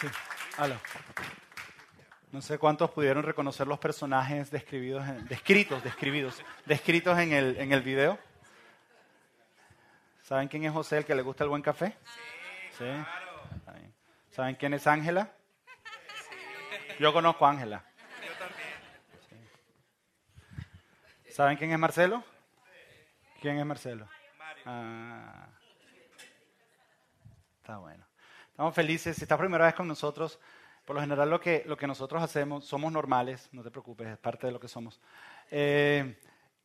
Sí. No sé cuántos pudieron reconocer los personajes describidos, en- descritos, describidos, descritos en el, en el video. ¿Saben quién es José, el que le gusta el buen café? Sí. ¿Saben quién es Ángela? Yo conozco a Ángela. Sí. ¿Saben quién es Marcelo? ¿Quién es Marcelo? Ah. Está bueno. Estamos felices. Si estás primera vez con nosotros, por lo general lo que, lo que nosotros hacemos, somos normales, no te preocupes, es parte de lo que somos. Eh,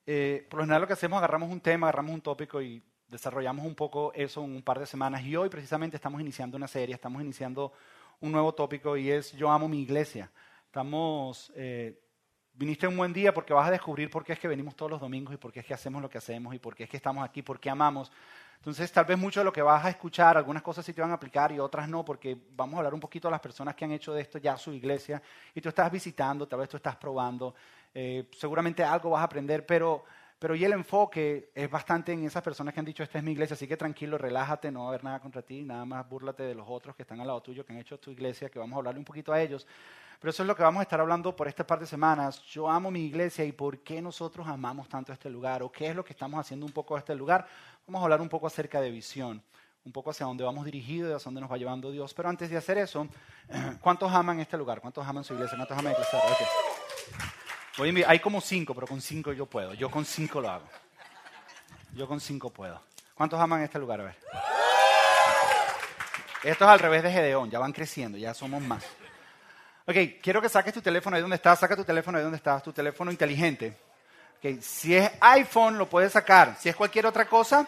eh, por lo general lo que hacemos, agarramos un tema, agarramos un tópico y desarrollamos un poco eso en un par de semanas. Y hoy precisamente estamos iniciando una serie, estamos iniciando un nuevo tópico y es Yo amo mi iglesia. Estamos, eh, viniste un buen día porque vas a descubrir por qué es que venimos todos los domingos y por qué es que hacemos lo que hacemos y por qué es que estamos aquí, por qué amamos. Entonces, tal vez mucho de lo que vas a escuchar, algunas cosas sí te van a aplicar y otras no, porque vamos a hablar un poquito de las personas que han hecho de esto ya su iglesia y tú estás visitando, tal vez tú estás probando, eh, seguramente algo vas a aprender, pero, pero y el enfoque es bastante en esas personas que han dicho, esta es mi iglesia, así que tranquilo, relájate, no va a haber nada contra ti, nada más búrlate de los otros que están al lado tuyo, que han hecho tu iglesia, que vamos a hablarle un poquito a ellos. Pero eso es lo que vamos a estar hablando por estas par de semanas. Yo amo mi iglesia y por qué nosotros amamos tanto este lugar o qué es lo que estamos haciendo un poco a este lugar. Vamos a hablar un poco acerca de visión, un poco hacia dónde vamos dirigidos y hacia dónde nos va llevando Dios. Pero antes de hacer eso, ¿cuántos aman este lugar? ¿Cuántos aman su iglesia? ¿Cuántos aman iglesia? Okay. Voy hay como cinco, pero con cinco yo puedo. Yo con cinco lo hago. Yo con cinco puedo. ¿Cuántos aman este lugar? A ver. Esto es al revés de Gedeón, ya van creciendo, ya somos más. Ok, quiero que saques tu teléfono ahí donde estás, saca tu teléfono ahí donde estás, tu teléfono inteligente. Ok, si es iPhone lo puedes sacar, si es cualquier otra cosa,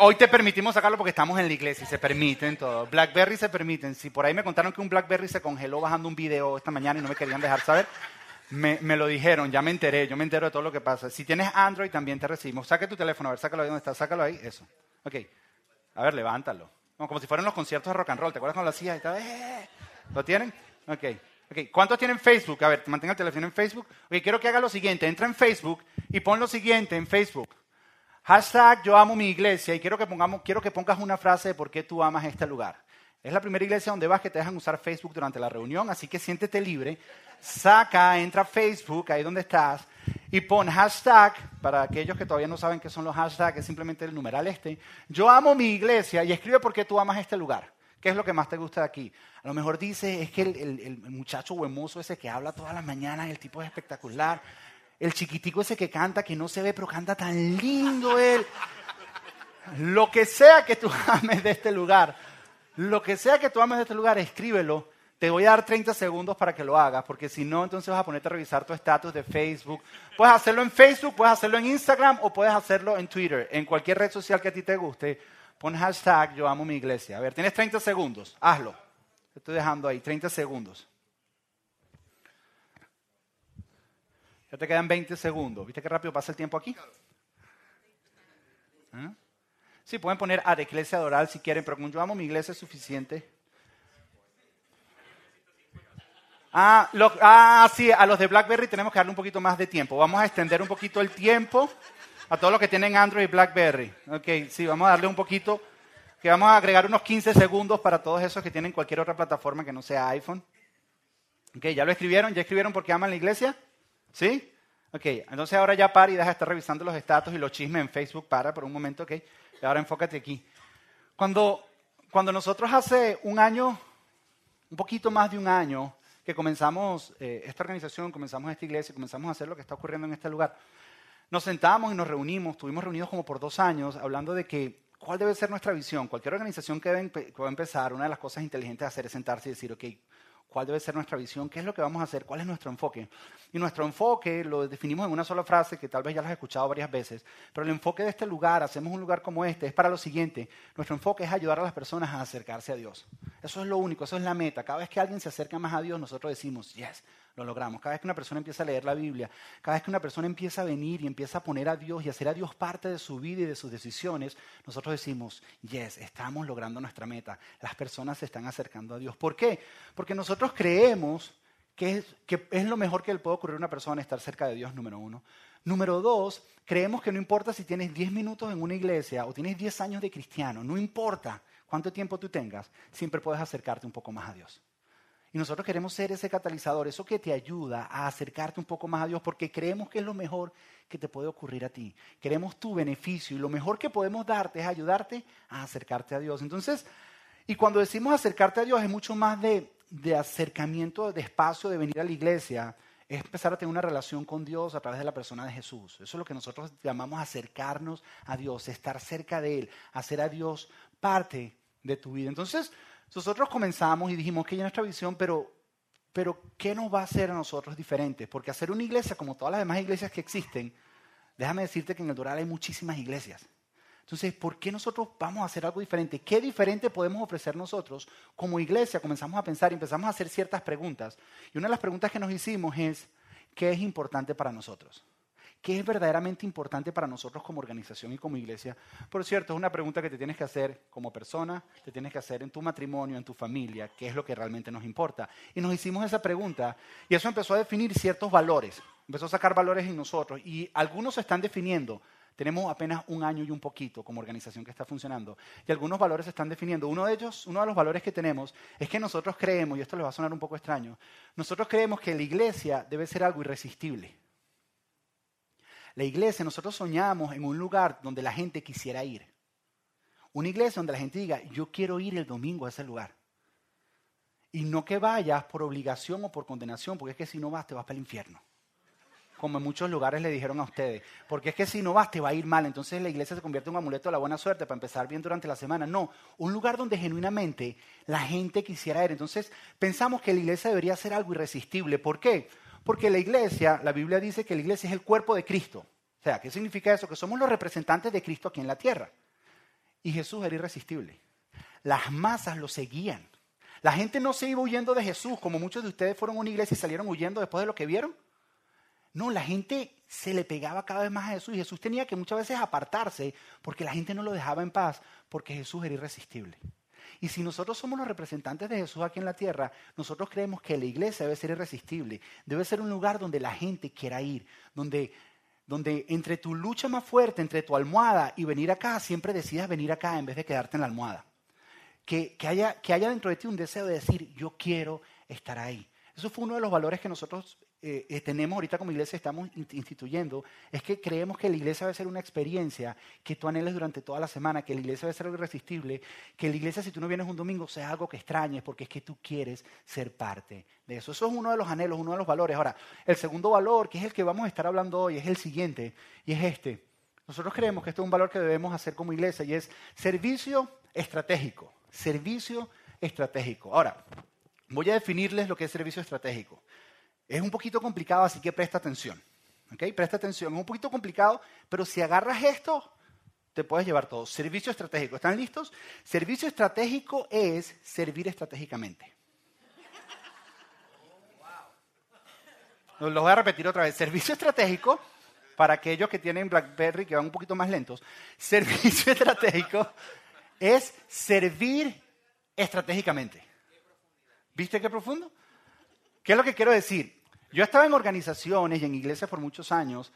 hoy te permitimos sacarlo porque estamos en la iglesia y se permiten todo. Blackberry se permiten. Si por ahí me contaron que un Blackberry se congeló bajando un video esta mañana y no me querían dejar saber, me, me lo dijeron, ya me enteré, yo me entero de todo lo que pasa. Si tienes Android también te recibimos. Saque tu teléfono, a ver, sácalo ahí donde está, sácalo ahí, eso. Ok, a ver, levántalo. No, como si fueran los conciertos de rock and roll, ¿te acuerdas cuando lo hacías? Estaba, "Eh"? ¿Lo tienen? Ok. ok. ¿Cuántos tienen Facebook? A ver, mantenga el teléfono en Facebook. Ok, quiero que haga lo siguiente, entra en Facebook y pon lo siguiente en Facebook. Hashtag yo amo mi iglesia y quiero que, pongamos, quiero que pongas una frase de por qué tú amas este lugar. Es la primera iglesia donde vas que te dejan usar Facebook durante la reunión, así que siéntete libre. Saca, entra a Facebook, ahí donde estás, y pon hashtag, para aquellos que todavía no saben qué son los hashtags, es simplemente el numeral este. Yo amo mi iglesia y escribe por qué tú amas este lugar. ¿Qué es lo que más te gusta de aquí? A lo mejor dice, es que el, el- el muchacho huemoso ese que habla todas las mañanas, el tipo es espectacular. El chiquitico ese que canta, que no se ve, pero canta tan lindo él. Lo que sea que tú ames de este lugar, lo que sea que tú ames de este lugar, escríbelo. Te voy a dar 30 segundos para que lo hagas, porque si no, entonces vas a ponerte a revisar tu estatus de Facebook. Puedes hacerlo en Facebook, puedes hacerlo en Instagram o puedes hacerlo en Twitter, en cualquier red social que a ti te guste. Pon hashtag yo amo mi iglesia. A ver, tienes 30 segundos, hazlo. Te estoy dejando ahí, 30 segundos. Ya te quedan 20 segundos. ¿Viste qué rápido pasa el tiempo aquí? ¿Ah? Sí, pueden poner a la iglesia adoral si quieren, pero como yo amo mi iglesia es suficiente. Ah, lo- ah, sí, a los de BlackBerry tenemos que darle un poquito más de tiempo. Vamos a extender un poquito el tiempo a todos los que tienen Android y BlackBerry. Ok, sí, vamos a darle un poquito, que vamos a agregar unos 15 segundos para todos esos que tienen cualquier otra plataforma que no sea iPhone. Ok, ¿ya lo escribieron? ¿Ya escribieron por qué aman la iglesia? ¿Sí? Ok, entonces ahora ya para y deja de estar revisando los estatus y los chismes en Facebook. Para por un momento, ok. Ahora enfócate aquí. Cuando, cuando nosotros hace un año, un poquito más de un año, que comenzamos eh, esta organización, comenzamos esta iglesia, comenzamos a hacer lo que está ocurriendo en este lugar, nos sentamos y nos reunimos, estuvimos reunidos como por dos años, hablando de que cuál debe ser nuestra visión. Cualquier organización que, va a a empezar, una de las cosas inteligentes de hacer es sentarse y decir, ok, ¿cuál debe ser nuestra visión? ¿Qué es lo que vamos a hacer? ¿Cuál es nuestro enfoque? Y nuestro enfoque lo definimos en una sola frase que tal vez ya lo has escuchado varias veces, pero el enfoque de este lugar, hacemos un lugar como este, es para lo siguiente. Nuestro enfoque es ayudar a las personas a acercarse a Dios. Eso es lo único, eso es la meta. Cada vez que alguien se acerca más a Dios, nosotros decimos, yes, lo logramos. Cada vez que una persona empieza a leer la Biblia, cada vez que una persona empieza a venir y empieza a poner a Dios y hacer a Dios parte de su vida y de sus decisiones, nosotros decimos, yes, estamos logrando nuestra meta. Las personas se están acercando a Dios. ¿Por qué? Porque nosotros creemos que es, lo mejor que le puede ocurrir a una persona estar cerca de Dios, número uno. Número dos, creemos que no importa si tienes 10 minutos en una iglesia o tienes 10 años de cristiano, no importa cuánto tiempo tú tengas, siempre puedes acercarte un poco más a Dios. Y nosotros queremos ser ese catalizador, eso que te ayuda a acercarte un poco más a Dios, porque creemos que es lo mejor que te puede ocurrir a ti. Queremos tu beneficio y lo mejor que podemos darte es ayudarte a acercarte a Dios. Entonces, y cuando decimos acercarte a Dios es mucho más de, de acercamiento, de espacio, de venir a la iglesia, es empezar a tener una relación con Dios a través de la persona de Jesús. Eso es lo que nosotros llamamos acercarnos a Dios, estar cerca de Él, hacer a Dios parte de tu vida. Entonces, nosotros comenzamos y dijimos que hay nuestra visión, pero, pero ¿qué nos va a hacer a nosotros diferentes? Porque hacer una iglesia como todas las demás iglesias que existen, déjame decirte que en el Doral hay muchísimas iglesias. Entonces, ¿por qué nosotros vamos a hacer algo diferente? ¿Qué diferente podemos ofrecer nosotros como iglesia? Comenzamos a pensar y empezamos a hacer ciertas preguntas. Y una de las preguntas que nos hicimos es, ¿qué es importante para nosotros? ¿Qué es verdaderamente importante para nosotros como organización y como iglesia? Por cierto, es una pregunta que te tienes que hacer como persona, te tienes que hacer en tu matrimonio, en tu familia, qué es lo que realmente nos importa. Y nos hicimos esa pregunta y eso empezó a definir ciertos valores, empezó a sacar valores en nosotros y algunos se están definiendo, tenemos apenas un año y un poquito como organización que está funcionando y algunos valores se están definiendo. Uno de ellos, uno de los valores que tenemos es que nosotros creemos, y esto les va a sonar un poco extraño, nosotros creemos que la iglesia debe ser algo irresistible. La iglesia, nosotros soñamos en un lugar donde la gente quisiera ir. Una iglesia donde la gente diga, yo quiero ir el domingo a ese lugar. Y no que vayas por obligación o por condenación, porque es que si no vas te vas para el infierno como en muchos lugares le dijeron a ustedes. Porque es que si no vas te va a ir mal. Entonces la iglesia se convierte en un amuleto de la buena suerte para empezar bien durante la semana. No, un lugar donde genuinamente la gente quisiera ir. Entonces pensamos que la iglesia debería ser algo irresistible. ¿Por qué? Porque la iglesia, la Biblia dice que la iglesia es el cuerpo de Cristo. O sea, ¿qué significa eso? Que somos los representantes de Cristo aquí en la tierra. Y Jesús era irresistible. Las masas lo seguían. La gente no se iba huyendo de Jesús, como muchos de ustedes fueron a una iglesia y salieron huyendo después de lo que vieron. No, la gente se le pegaba cada vez más a Jesús y Jesús tenía que muchas veces apartarse porque la gente no lo dejaba en paz porque Jesús era irresistible. Y si nosotros somos los representantes de Jesús aquí en la tierra, nosotros creemos que la iglesia debe ser irresistible, debe ser un lugar donde la gente quiera ir, donde, donde entre tu lucha más fuerte, entre tu almohada y venir acá, siempre decidas venir acá en vez de quedarte en la almohada. Que, que, haya, que haya dentro de ti un deseo de decir, yo quiero estar ahí. Eso fue uno de los valores que nosotros eh, eh, tenemos ahorita como iglesia, estamos instituyendo, es que creemos que la iglesia debe ser una experiencia que tú anheles durante toda la semana, que la iglesia debe ser irresistible, que la iglesia si tú no vienes un domingo sea algo que extrañes porque es que tú quieres ser parte de eso. Eso es uno de los anhelos, uno de los valores. Ahora, el segundo valor, que es el que vamos a estar hablando hoy, es el siguiente, y es este. Nosotros creemos que este es un valor que debemos hacer como iglesia y es servicio estratégico. Servicio estratégico. Ahora, voy a definirles lo que es servicio estratégico. Es un poquito complicado, así que presta atención. ¿Ok? Presta atención. Es un poquito complicado, pero si agarras esto, te puedes llevar todo. Servicio estratégico. ¿Están listos? Servicio estratégico es servir estratégicamente. Lo voy a repetir otra vez. Servicio estratégico, para aquellos que tienen BlackBerry, que van un poquito más lentos, servicio estratégico es servir estratégicamente. ¿Viste qué profundo? ¿Qué es lo que quiero decir? Yo estaba en organizaciones y en iglesias por muchos años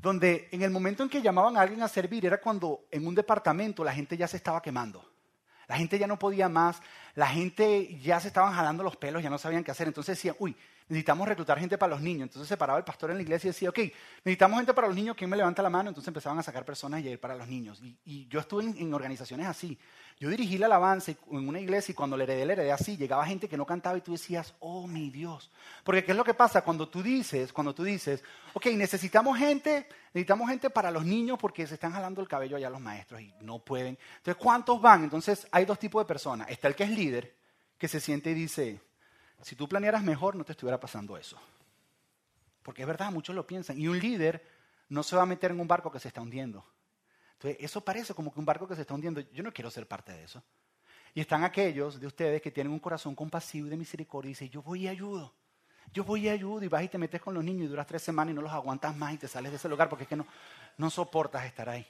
donde en el momento en que llamaban a alguien a servir era cuando en un departamento la gente ya se estaba quemando. La gente ya no podía más, la gente ya se estaban jalando los pelos, ya no sabían qué hacer. Entonces decían, uy, necesitamos reclutar gente para los niños. Entonces se paraba el pastor en la iglesia y decía, ok, necesitamos gente para los niños, ¿quién me levanta la mano? Entonces empezaban a sacar personas y a ir para los niños. Y, yo estuve en, organizaciones así. Yo dirigí la alabanza en una iglesia y cuando le heredé, le heredé así, llegaba gente que no cantaba y tú decías, oh mi Dios. Porque ¿qué es lo que pasa? Cuando tú dices, cuando tú dices, ok, necesitamos gente, necesitamos gente para los niños porque se están jalando el cabello allá los maestros y no pueden. Entonces, ¿cuántos van? Entonces, hay dos tipos de personas. Está el que es líder, que se siente y dice, si tú planearas mejor, no te estuviera pasando eso. Porque es verdad, muchos lo piensan. Y un líder no se va a meter en un barco que se está hundiendo. Entonces, eso parece como que un barco que se está hundiendo. Yo no quiero ser parte de eso. Y están aquellos de ustedes que tienen un corazón compasivo y de misericordia y dicen, yo voy y ayudo. Yo voy y ayudo y vas y te metes con los niños y duras tres semanas y no los aguantas más y te sales de ese lugar porque es que no, no soportas estar ahí.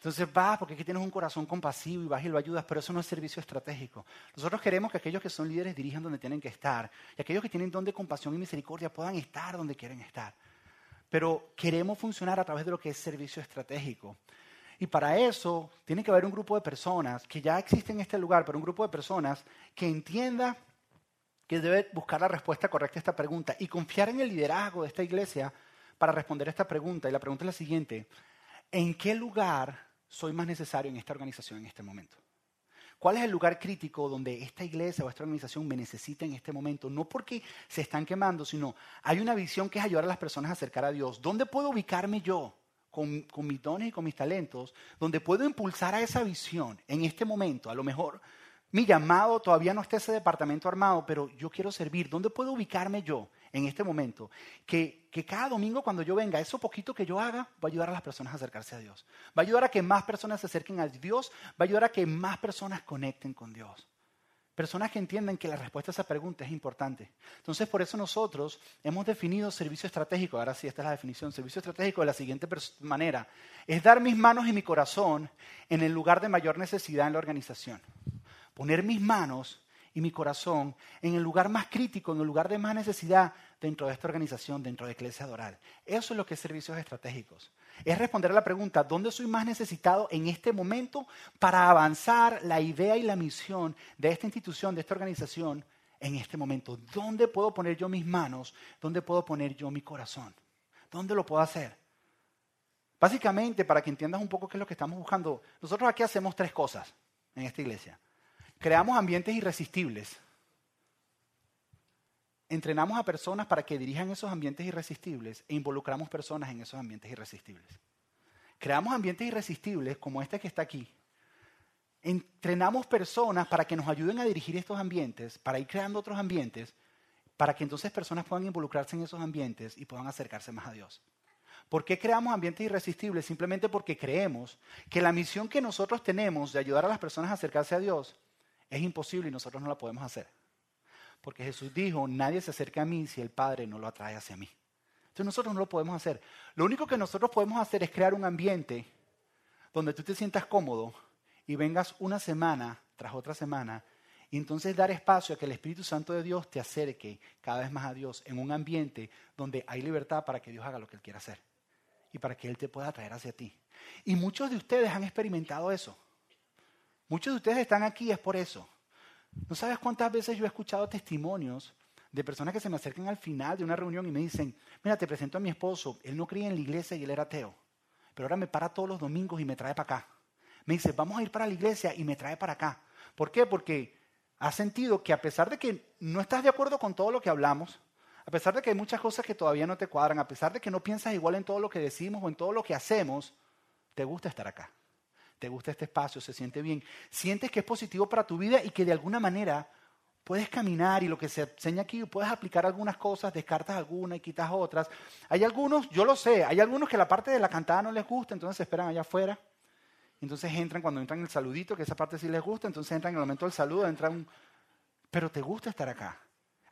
Entonces vas porque aquí tienes un corazón compasivo y vas y lo ayudas, pero eso no es servicio estratégico. Nosotros queremos que aquellos que son líderes dirijan donde tienen que estar y aquellos que tienen don de compasión y misericordia puedan estar donde quieren estar. pero queremos funcionar a través de lo que es servicio estratégico. Y para eso tiene que haber un grupo de personas que ya existe en este lugar, pero un grupo de personas que entienda que debe buscar la respuesta correcta a esta pregunta y confiar en el liderazgo de esta iglesia para responder esta pregunta. Y la pregunta es la siguiente, ¿en qué lugar soy más necesario en esta organización en este momento? ¿Cuál es el lugar crítico donde esta iglesia o esta organización me necesita en este momento? No porque se están quemando, sino hay una visión que es ayudar a las personas a acercar a Dios. ¿Dónde puedo ubicarme yo con, mis dones y con mis talentos? ¿Dónde puedo impulsar a esa visión en este momento? A lo mejor mi llamado todavía no está ese departamento armado, pero yo quiero servir. ¿Dónde puedo ubicarme yo en este momento? Que, cada domingo cuando yo venga, eso poquito que yo haga va a ayudar a las personas a acercarse a Dios. Va a ayudar a que más personas se acerquen a Dios, va a ayudar a que más personas conecten con Dios. Personas que entiendan que la respuesta a esa pregunta es importante. Entonces, por eso nosotros hemos definido servicio estratégico, ahora sí, esta es la definición, servicio estratégico de la siguiente manera. Es dar mis manos y mi corazón en el lugar de mayor necesidad en la organización poner mis manos y mi corazón en el lugar más crítico, en el lugar de más necesidad dentro de esta organización, dentro de Iglesia Doral. Eso es lo que es servicios estratégicos. Es responder a la pregunta, ¿dónde soy más necesitado en este momento para avanzar la idea y la misión de esta institución, de esta organización en este momento? ¿Dónde puedo poner yo mis manos? ¿Dónde puedo poner yo mi corazón? ¿Dónde lo puedo hacer? Básicamente, para que entiendas un poco qué es lo que estamos buscando, nosotros aquí hacemos tres cosas en esta iglesia. Creamos ambientes irresistibles. Entrenamos a personas para que dirijan esos ambientes irresistibles e involucramos personas en esos ambientes irresistibles. Creamos ambientes irresistibles como este que está aquí. Entrenamos personas para que nos ayuden a dirigir estos ambientes, para ir creando otros ambientes, para que entonces personas puedan involucrarse en esos ambientes y puedan acercarse más a Dios. ¿Por qué creamos ambientes irresistibles? Simplemente porque creemos que la misión que nosotros tenemos de ayudar a las personas a acercarse a Dios es imposible y nosotros no la podemos hacer. Porque Jesús dijo, nadie se acerca a mí si el Padre no lo atrae hacia mí. Entonces nosotros no lo podemos hacer. Lo único que nosotros podemos hacer es crear un ambiente donde tú te sientas cómodo y vengas una semana tras otra semana y entonces dar espacio a que el Espíritu Santo de Dios te acerque cada vez más a Dios en un ambiente donde hay libertad para que Dios haga lo que Él quiera hacer y para que Él te pueda atraer hacia ti. Y muchos de ustedes han experimentado eso. Muchos de ustedes están aquí es por eso. No sabes cuántas veces yo he escuchado testimonios de personas que se me acercan al final de una reunión y me dicen, mira, te presento a mi esposo, él no creía en la iglesia y él era ateo, pero ahora me para todos los domingos y me trae para acá. Me dice, vamos a ir para la iglesia y me trae para acá. ¿Por qué? Porque ha sentido que a pesar de que no estás de acuerdo con todo lo que hablamos, a pesar de que hay muchas cosas que todavía no te cuadran, a pesar de que no piensas igual en todo lo que decimos o en todo lo que hacemos, te gusta estar acá te gusta este espacio, se siente bien, sientes que es positivo para tu vida y que de alguna manera puedes caminar y lo que se enseña aquí, puedes aplicar algunas cosas, descartas algunas y quitas otras. Hay algunos, yo lo sé, hay algunos que la parte de la cantada no les gusta, entonces se esperan allá afuera. Entonces entran cuando entran el saludito, que esa parte sí les gusta, entonces entran en el momento del saludo, entran, pero te gusta estar acá.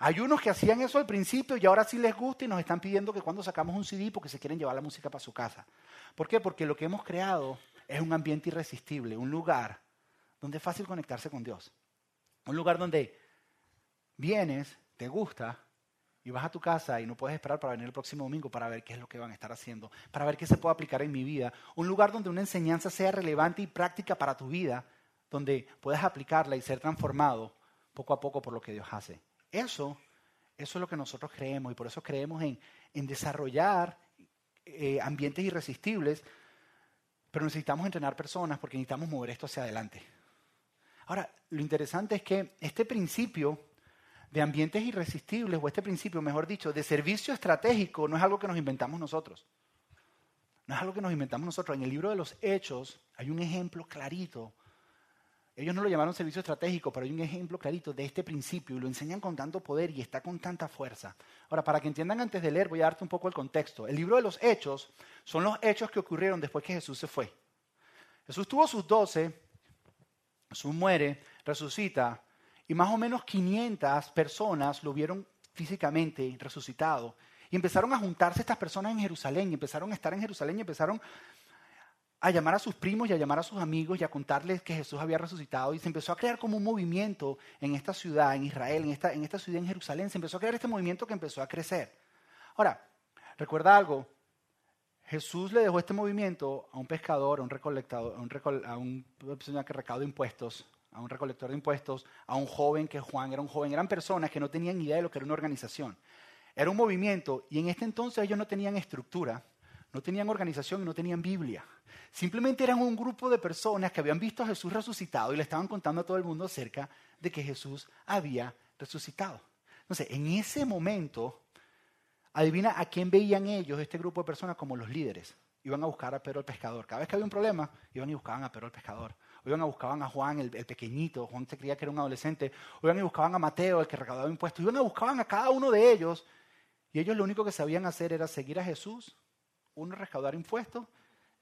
Hay unos que hacían eso al principio y ahora sí les gusta y nos están pidiendo que cuando sacamos un CD porque se quieren llevar la música para su casa. ¿Por qué? Porque lo que hemos creado es un ambiente irresistible, un lugar donde es fácil conectarse con Dios. Un lugar donde vienes, te gusta y vas a tu casa y no puedes esperar para venir el próximo domingo para ver qué es lo que van a estar haciendo, para ver qué se puede aplicar en mi vida. Un lugar donde una enseñanza sea relevante y práctica para tu vida, donde puedas aplicarla y ser transformado poco a poco por lo que Dios hace. Eso, eso es lo que nosotros creemos y por eso creemos en, desarrollar eh, ambientes irresistibles pero necesitamos entrenar personas porque necesitamos mover esto hacia adelante. Ahora, lo interesante es que este principio de ambientes irresistibles, o este principio, mejor dicho, de servicio estratégico, no es algo que nos inventamos nosotros. No es algo que nos inventamos nosotros. En el libro de los Hechos hay un ejemplo clarito. Ellos no lo llamaron servicio estratégico, pero hay un ejemplo clarito de este principio y lo enseñan con tanto poder y está con tanta fuerza. Ahora, para que entiendan antes de leer, voy a darte un poco el contexto. El libro de los Hechos son los hechos que ocurrieron después que Jesús se fue. Jesús tuvo sus doce, Jesús muere, resucita, y más o menos 500 personas lo vieron físicamente resucitado. Y empezaron a juntarse estas personas en Jerusalén, y empezaron a estar en Jerusalén, y empezaron a llamar a sus primos y a llamar a sus amigos y a contarles que Jesús había resucitado. Y se empezó a crear como un movimiento en esta ciudad, en Israel, en esta, en esta ciudad, en Jerusalén. Se empezó a crear este movimiento que empezó a crecer. Ahora, recuerda algo, Jesús le dejó este movimiento a un pescador, a un recolectador, a, un a una persona que recauda impuestos, a un recolector de impuestos, a un joven que Juan era un joven. Eran personas que no tenían idea de lo que era una organización. Era un movimiento y en este entonces ellos no tenían estructura, no tenían organización y no tenían Biblia. Simplemente eran un grupo de personas que habían visto a Jesús resucitado y le estaban contando a todo el mundo acerca de que Jesús había resucitado. Entonces, en ese momento, adivina a quién veían ellos, este grupo de personas, como los líderes. Iban a buscar a Pedro el pescador. Cada vez que había un problema, iban y buscaban a Pedro el pescador. O iban a buscaban a Juan el, pequeñito, Juan se creía que era un adolescente. O iban y buscaban a Mateo, el que recaudaba impuestos. Iban a buscaban a cada uno de ellos. Y ellos lo único que sabían hacer era seguir a Jesús, uno recaudar impuestos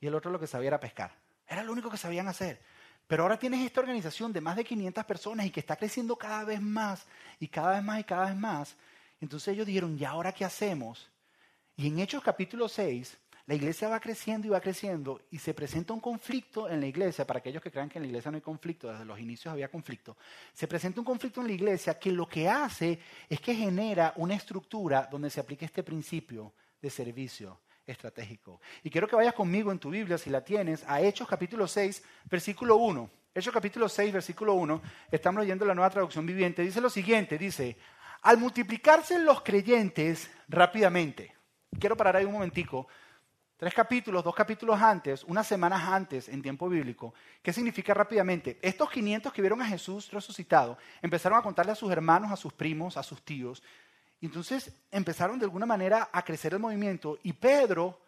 y el otro lo que sabía era pescar. Era lo único que sabían hacer. Pero ahora tienes esta organización de más de 500 personas y que está creciendo cada vez más y cada vez más y cada vez más. Entonces ellos dijeron, ¿y ahora qué hacemos? Y en Hechos capítulo 6, la iglesia va creciendo y va creciendo y se presenta un conflicto en la iglesia, para aquellos que crean que en la iglesia no hay conflicto, desde los inicios había conflicto, se presenta un conflicto en la iglesia que lo que hace es que genera una estructura donde se aplique este principio de servicio estratégico. Y quiero que vayas conmigo en tu Biblia, si la tienes, a Hechos capítulo 6, versículo 1. Hechos capítulo 6, versículo 1, estamos leyendo la nueva traducción viviente, dice lo siguiente, dice, al multiplicarse los creyentes rápidamente, quiero parar ahí un momentico, tres capítulos, dos capítulos antes, unas semanas antes en tiempo bíblico, ¿qué significa rápidamente? Estos 500 que vieron a Jesús resucitado empezaron a contarle a sus hermanos, a sus primos, a sus tíos, entonces empezaron de alguna manera a crecer el movimiento y Pedro,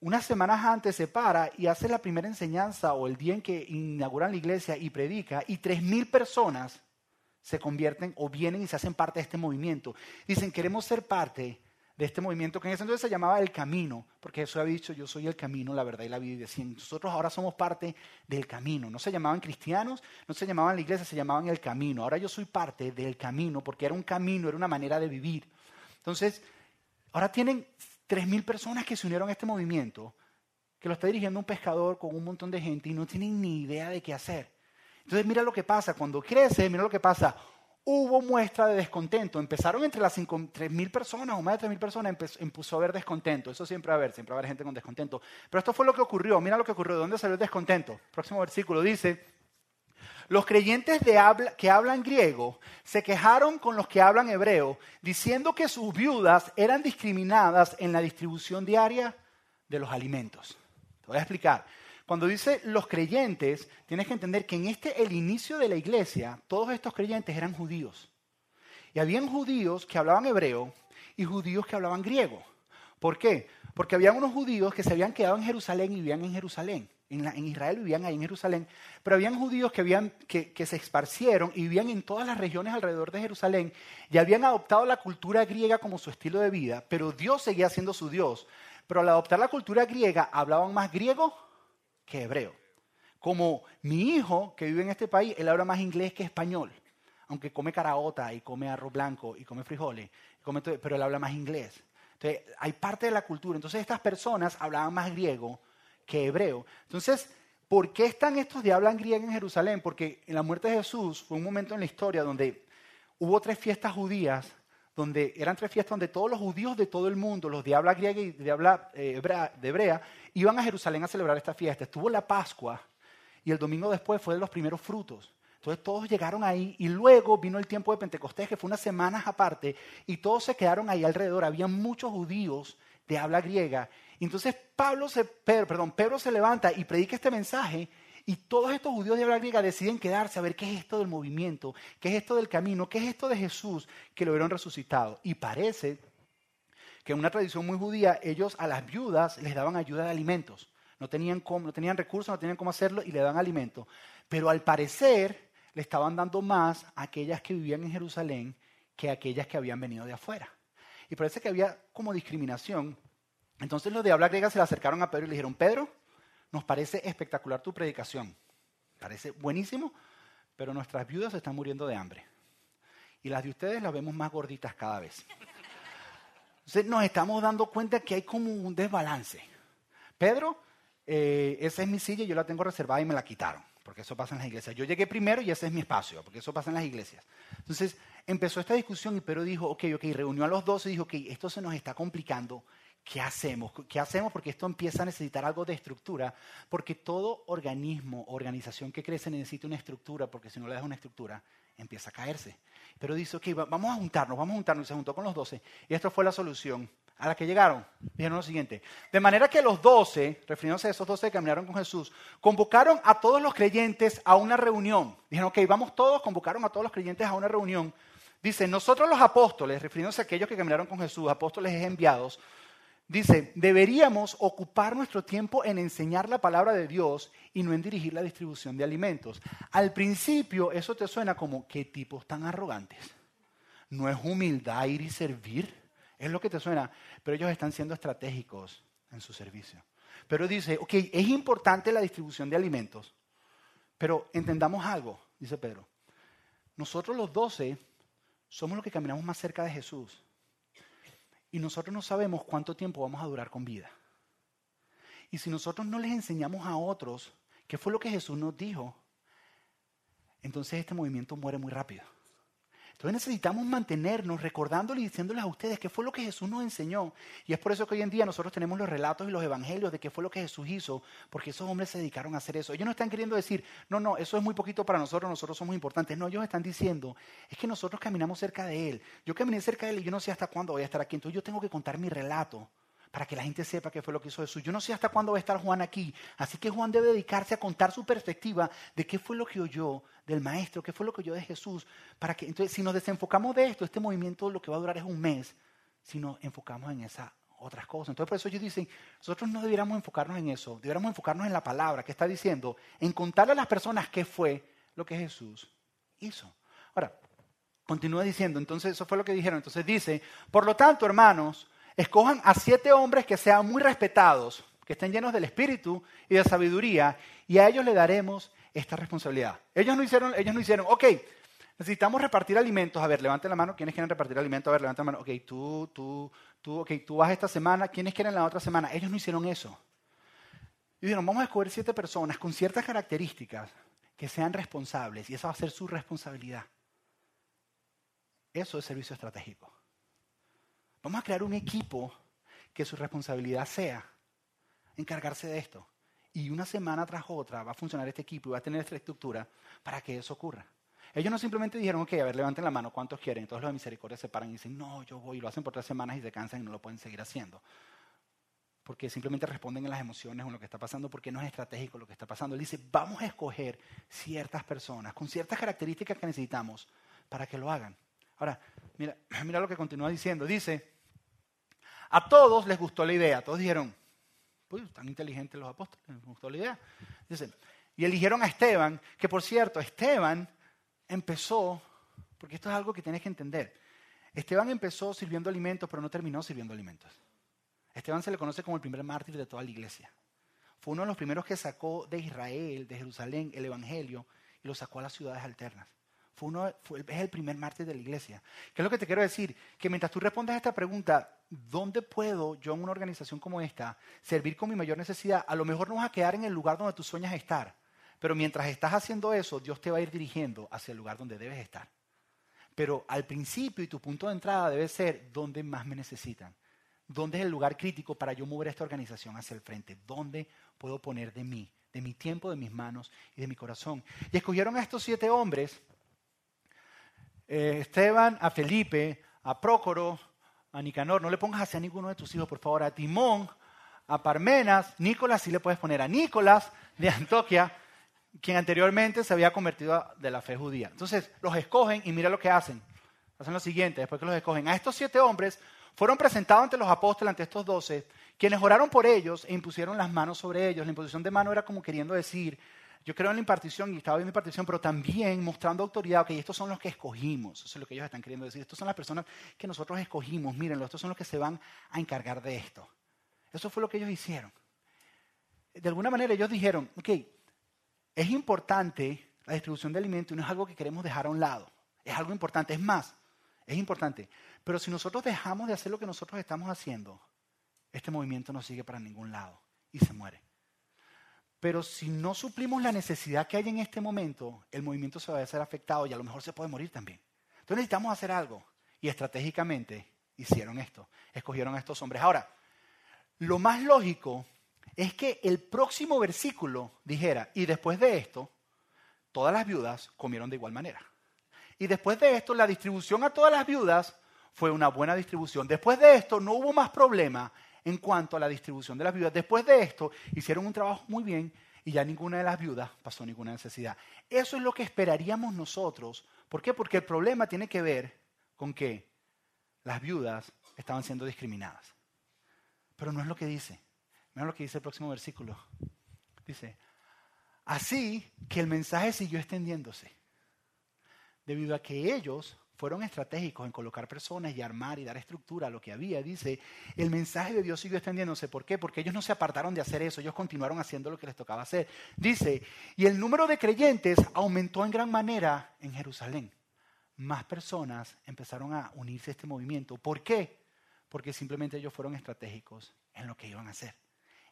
unas semanas antes, se para y hace la primera enseñanza o el día en que inauguran la iglesia y predica y tres mil personas se convierten o vienen y se hacen parte de este movimiento. Dicen, queremos ser parte de este movimiento que en ese entonces se llamaba el camino, porque Jesús había dicho, yo soy el camino, la verdad y la vida. Y nosotros ahora somos parte del camino. No se llamaban cristianos, no se llamaban la iglesia, se llamaban el camino. Ahora yo soy parte del camino, porque era un camino, era una manera de vivir. Entonces, ahora tienen 3.000 personas que se unieron a este movimiento, que lo está dirigiendo un pescador con un montón de gente y no tienen ni idea de qué hacer. Entonces, mira lo que pasa, cuando crece, mira lo que pasa hubo muestra de descontento. Empezaron entre las 3.000 personas o más de 3.000 personas, empezó a haber descontento. Eso siempre va a haber, siempre va a haber gente con descontento. Pero esto fue lo que ocurrió. Mira lo que ocurrió. ¿De dónde salió el descontento? Próximo versículo dice, los creyentes de habla, que hablan griego se quejaron con los que hablan hebreo, diciendo que sus viudas eran discriminadas en la distribución diaria de los alimentos. Te voy a explicar. Cuando dice los creyentes, tienes que entender que en este, el inicio de la iglesia, todos estos creyentes eran judíos. Y habían judíos que hablaban hebreo y judíos que hablaban griego. ¿Por qué? Porque había unos judíos que se habían quedado en Jerusalén y vivían en Jerusalén. En, Israel vivían ahí en Jerusalén. Pero habían judíos que, habían, que se esparcieron y vivían en todas las regiones alrededor de Jerusalén y habían adoptado la cultura griega como su estilo de vida, pero Dios seguía siendo su Dios. Pero al adoptar la cultura griega, hablaban más griego que hebreo. Como mi hijo que vive en este país, él habla más inglés que español, aunque come caraota y come arroz blanco y come frijoles, pero él habla más inglés. Entonces, hay parte de la cultura. Entonces, estas personas hablaban más griego que hebreo. Entonces, ¿por qué están estos de hablan griego en Jerusalén? Porque en la muerte de Jesús fue un momento en la historia donde hubo tres fiestas judías donde eran tres fiestas donde todos los judíos de todo el mundo, los de habla griega y de habla eh, de hebrea, iban a Jerusalén a celebrar esta fiesta. Estuvo la Pascua y el domingo después fue de los primeros frutos. Entonces todos llegaron ahí y luego vino el tiempo de Pentecostés, que fue unas semanas aparte, y todos se quedaron ahí alrededor. Había muchos judíos de habla griega. Entonces Pablo se, perdón, Pedro se levanta y predica este mensaje y todos estos judíos de habla griega deciden quedarse a ver qué es esto del movimiento, qué es esto del camino, qué es esto de Jesús que lo vieron resucitado. Y parece que en una tradición muy judía ellos a las viudas les daban ayuda de alimentos. No tenían, no tenían recursos, no tenían cómo hacerlo y le daban alimento. Pero al parecer le estaban dando más a aquellas que vivían en Jerusalén que a aquellas que habían venido de afuera. Y parece que había como discriminación. Entonces los de habla griega se le acercaron a Pedro y le dijeron, Pedro, nos parece espectacular tu predicación, parece buenísimo, pero nuestras viudas están muriendo de hambre. Y las de ustedes las vemos más gorditas cada vez. Entonces nos estamos dando cuenta que hay como un desbalance. Pedro, eh, esa es mi silla, yo la tengo reservada y me la quitaron, porque eso pasa en las iglesias. Yo llegué primero y ese es mi espacio, porque eso pasa en las iglesias. Entonces empezó esta discusión y Pedro dijo, ok, ok, reunió a los dos y dijo, ok, esto se nos está complicando, ¿Qué hacemos? ¿Qué hacemos? Porque esto empieza a necesitar algo de estructura, porque todo organismo organización que crece necesita una estructura, porque si no le das una estructura, empieza a caerse. Pero dice, ok, vamos a juntarnos, vamos a juntarnos. Y se juntó con los doce. Y esto fue la solución a la que llegaron. Dijeron lo siguiente. De manera que los doce, refiriéndose a esos doce que caminaron con Jesús, convocaron a todos los creyentes a una reunión. Dijeron, ok, vamos todos, convocaron a todos los creyentes a una reunión. Dice, nosotros los apóstoles, refiriéndose a aquellos que caminaron con Jesús, apóstoles enviados, Dice, deberíamos ocupar nuestro tiempo en enseñar la palabra de Dios y no en dirigir la distribución de alimentos. Al principio eso te suena como, ¿qué tipos tan arrogantes? No es humildad ir y servir, es lo que te suena, pero ellos están siendo estratégicos en su servicio. Pero dice, ok, es importante la distribución de alimentos, pero entendamos algo, dice Pedro. Nosotros los doce somos los que caminamos más cerca de Jesús y nosotros no sabemos cuánto tiempo vamos a durar con vida. Y si nosotros no les enseñamos a otros qué fue lo que Jesús nos dijo, entonces este movimiento muere muy rápido. Entonces necesitamos mantenernos recordándoles y diciéndoles a ustedes qué fue lo que Jesús nos enseñó. Y es por eso que hoy en día nosotros tenemos los relatos y los evangelios de qué fue lo que Jesús hizo, porque esos hombres se dedicaron a hacer eso. Ellos no están queriendo decir, no, no, eso es muy poquito para nosotros, nosotros somos importantes. No, ellos están diciendo, es que nosotros caminamos cerca de Él. Yo caminé cerca de Él y yo no sé hasta cuándo voy a estar aquí. Entonces yo tengo que contar mi relato para que la gente sepa qué fue lo que hizo Jesús. Yo no sé hasta cuándo va a estar Juan aquí, así que Juan debe dedicarse a contar su perspectiva de qué fue lo que oyó del maestro, qué fue lo que oyó de Jesús, para que entonces si nos desenfocamos de esto, este movimiento lo que va a durar es un mes, si nos enfocamos en esas otras cosas. Entonces por eso ellos dicen, nosotros no debiéramos enfocarnos en eso, debiéramos enfocarnos en la palabra que está diciendo, en contarle a las personas qué fue lo que Jesús hizo. Ahora, continúa diciendo, entonces eso fue lo que dijeron, entonces dice, por lo tanto, hermanos, escojan a siete hombres que sean muy respetados, que estén llenos del espíritu y de sabiduría, y a ellos le daremos esta responsabilidad. Ellos no hicieron, ellos no hicieron, ok, necesitamos repartir alimentos. A ver, levanten la mano, ¿quiénes quieren repartir alimentos? A ver, levanten la mano. Ok, tú, tú, tú, ok, tú vas esta semana, ¿quiénes quieren la otra semana? Ellos no hicieron eso. Y dijeron, vamos a escoger siete personas con ciertas características que sean responsables, y esa va a ser su responsabilidad. Eso es servicio estratégico. Vamos a crear un equipo que su responsabilidad sea encargarse de esto. Y una semana tras otra va a funcionar este equipo y va a tener esta estructura para que eso ocurra. Ellos no simplemente dijeron, ok, a ver, levanten la mano, ¿cuántos quieren? Entonces los de misericordia se paran y dicen, no, yo voy, lo hacen por tres semanas y se cansan y no lo pueden seguir haciendo. Porque simplemente responden en las emociones o lo que está pasando, porque no es estratégico lo que está pasando. Él dice, vamos a escoger ciertas personas con ciertas características que necesitamos para que lo hagan. Ahora, mira, mira lo que continúa diciendo. Dice, a todos les gustó la idea. Todos dijeron, pues tan inteligentes los apóstoles, les gustó la idea. Dice, y eligieron a Esteban, que por cierto, Esteban empezó, porque esto es algo que tienes que entender. Esteban empezó sirviendo alimentos, pero no terminó sirviendo alimentos. Esteban se le conoce como el primer mártir de toda la iglesia. Fue uno de los primeros que sacó de Israel, de Jerusalén, el Evangelio y lo sacó a las ciudades alternas es el primer martes de la iglesia. ¿Qué es lo que te quiero decir? Que mientras tú respondes a esta pregunta, ¿dónde puedo yo en una organización como esta servir con mi mayor necesidad? A lo mejor no vas a quedar en el lugar donde tú sueñas estar, pero mientras estás haciendo eso, Dios te va a ir dirigiendo hacia el lugar donde debes estar. Pero al principio y tu punto de entrada debe ser dónde más me necesitan. ¿Dónde es el lugar crítico para yo mover esta organización hacia el frente? ¿Dónde puedo poner de mí, de mi tiempo, de mis manos y de mi corazón? Y escogieron a estos siete hombres eh, Esteban, a Felipe, a Prócoro, a Nicanor, no le pongas así a ninguno de tus hijos, por favor, a Timón, a Parmenas, Nicolás, sí le puedes poner a Nicolás de Antoquia, quien anteriormente se había convertido de la fe judía. Entonces los escogen y mira lo que hacen. Hacen lo siguiente, después que los escogen. A estos siete hombres fueron presentados ante los apóstoles, ante estos doce, quienes oraron por ellos e impusieron las manos sobre ellos. La imposición de mano era como queriendo decir, yo creo en la impartición y estaba en la impartición, pero también mostrando autoridad, que estos son los que escogimos, eso es lo que ellos están queriendo decir, estos son las personas que nosotros escogimos, mírenlo, estos son los que se van a encargar de esto. Eso fue lo que ellos hicieron. De alguna manera ellos dijeron, ok, es importante la distribución de alimentos y no es algo que queremos dejar a un lado, es algo importante, es más, es importante, pero si nosotros dejamos de hacer lo que nosotros estamos haciendo, este movimiento no sigue para ningún lado y se muere. Pero si no suplimos la necesidad que hay en este momento, el movimiento se va a ser afectado y a lo mejor se puede morir también. Entonces necesitamos hacer algo. Y estratégicamente hicieron esto. Escogieron a estos hombres. Ahora, lo más lógico es que el próximo versículo dijera, y después de esto, todas las viudas comieron de igual manera. Y después de esto, la distribución a todas las viudas fue una buena distribución. Después de esto, no hubo más problema en cuanto a la distribución de las viudas. Después de esto, hicieron un trabajo muy bien y ya ninguna de las viudas pasó ninguna necesidad. Eso es lo que esperaríamos nosotros. ¿Por qué? Porque el problema tiene que ver con que las viudas estaban siendo discriminadas. Pero no es lo que dice. Mira lo que dice el próximo versículo. Dice, así que el mensaje siguió extendiéndose, debido a que ellos fueron estratégicos en colocar personas y armar y dar estructura a lo que había. Dice, el mensaje de Dios siguió extendiéndose. ¿Por qué? Porque ellos no se apartaron de hacer eso, ellos continuaron haciendo lo que les tocaba hacer. Dice, y el número de creyentes aumentó en gran manera en Jerusalén. Más personas empezaron a unirse a este movimiento. ¿Por qué? Porque simplemente ellos fueron estratégicos en lo que iban a hacer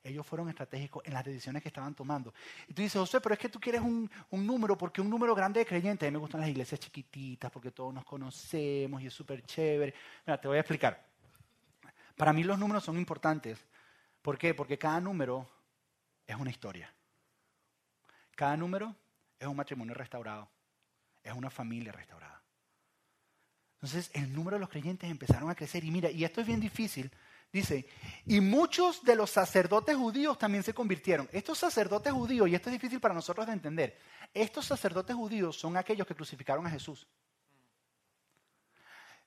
ellos fueron estratégicos en las decisiones que estaban tomando. Y tú dices, José, pero es que tú quieres un, número, porque un número grande de creyentes, a mí me gustan las iglesias chiquititas, porque todos nos conocemos y es súper chévere. Mira, te voy a explicar. Para mí los números son importantes. ¿Por qué? Porque cada número es una historia. Cada número es un matrimonio restaurado, es una familia restaurada. Entonces el número de los creyentes empezaron a crecer y mira, y esto es bien difícil Dice, y muchos de los sacerdotes judíos también se convirtieron. Estos sacerdotes judíos, y esto es difícil para nosotros de entender, estos sacerdotes judíos son aquellos que crucificaron a Jesús.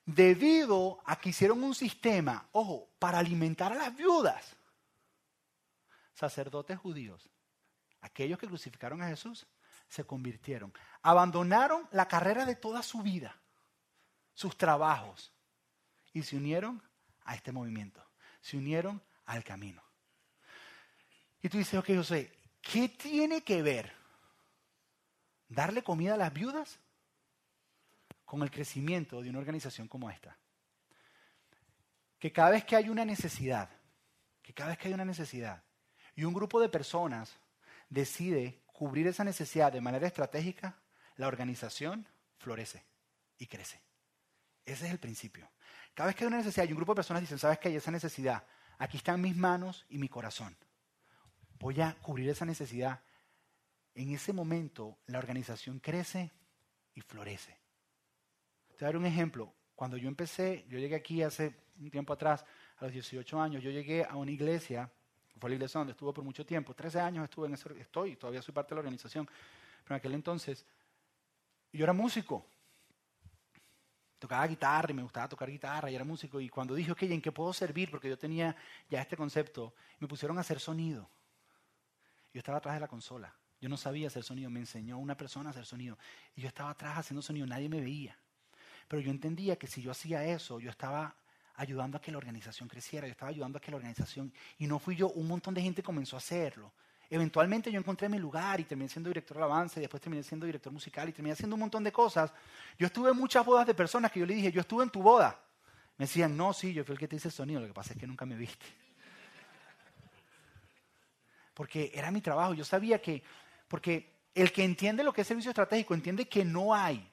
Debido a que hicieron un sistema, ojo, para alimentar a las viudas. Sacerdotes judíos, aquellos que crucificaron a Jesús, se convirtieron. Abandonaron la carrera de toda su vida, sus trabajos, y se unieron a este movimiento se unieron al camino. Y tú dices, ok, José, ¿qué tiene que ver darle comida a las viudas con el crecimiento de una organización como esta? Que cada vez que hay una necesidad, que cada vez que hay una necesidad y un grupo de personas decide cubrir esa necesidad de manera estratégica, la organización florece y crece. Ese es el principio. Cada vez que hay una necesidad y un grupo de personas dicen, ¿sabes qué hay esa necesidad? Aquí están mis manos y mi corazón. Voy a cubrir esa necesidad. En ese momento la organización crece y florece. Te voy a dar un ejemplo. Cuando yo empecé, yo llegué aquí hace un tiempo atrás, a los 18 años, yo llegué a una iglesia, fue la iglesia donde estuve por mucho tiempo, 13 años estuve en ese, estoy, todavía soy parte de la organización, pero en aquel entonces yo era músico, tocaba guitarra y me gustaba tocar guitarra y era músico. Y cuando dije, ok, ¿en qué puedo servir? Porque yo tenía ya este concepto, me pusieron a hacer sonido. Yo estaba atrás de la consola. Yo no sabía hacer sonido. Me enseñó una persona a hacer sonido. Y yo estaba atrás haciendo sonido. Nadie me veía. Pero yo entendía que si yo hacía eso, yo estaba ayudando a que la organización creciera. Yo estaba ayudando a que la organización... Y no fui yo, un montón de gente comenzó a hacerlo. Eventualmente yo encontré mi lugar y terminé siendo director de alabanza y después terminé siendo director musical y terminé haciendo un montón de cosas. Yo estuve en muchas bodas de personas que yo le dije, yo estuve en tu boda. Me decían, no, sí, yo fui el que te hice el sonido, lo que pasa es que nunca me viste. Porque era mi trabajo, yo sabía que, porque el que entiende lo que es servicio estratégico entiende que no hay,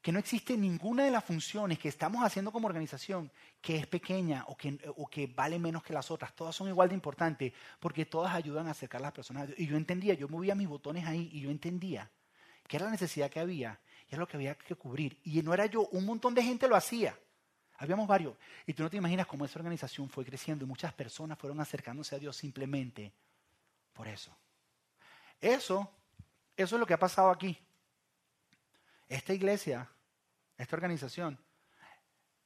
que no existe ninguna de las funciones que estamos haciendo como organización que es pequeña o que, o que vale menos que las otras. Todas son igual de importantes porque todas ayudan a acercar a las personas a Dios. Y yo entendía, yo movía mis botones ahí y yo entendía que era la necesidad que había y era lo que había que cubrir. Y no era yo, un montón de gente lo hacía. Habíamos varios. Y tú no te imaginas cómo esa organización fue creciendo y muchas personas fueron acercándose a Dios simplemente por eso. Eso, eso es lo que ha pasado aquí. Esta iglesia, esta organización,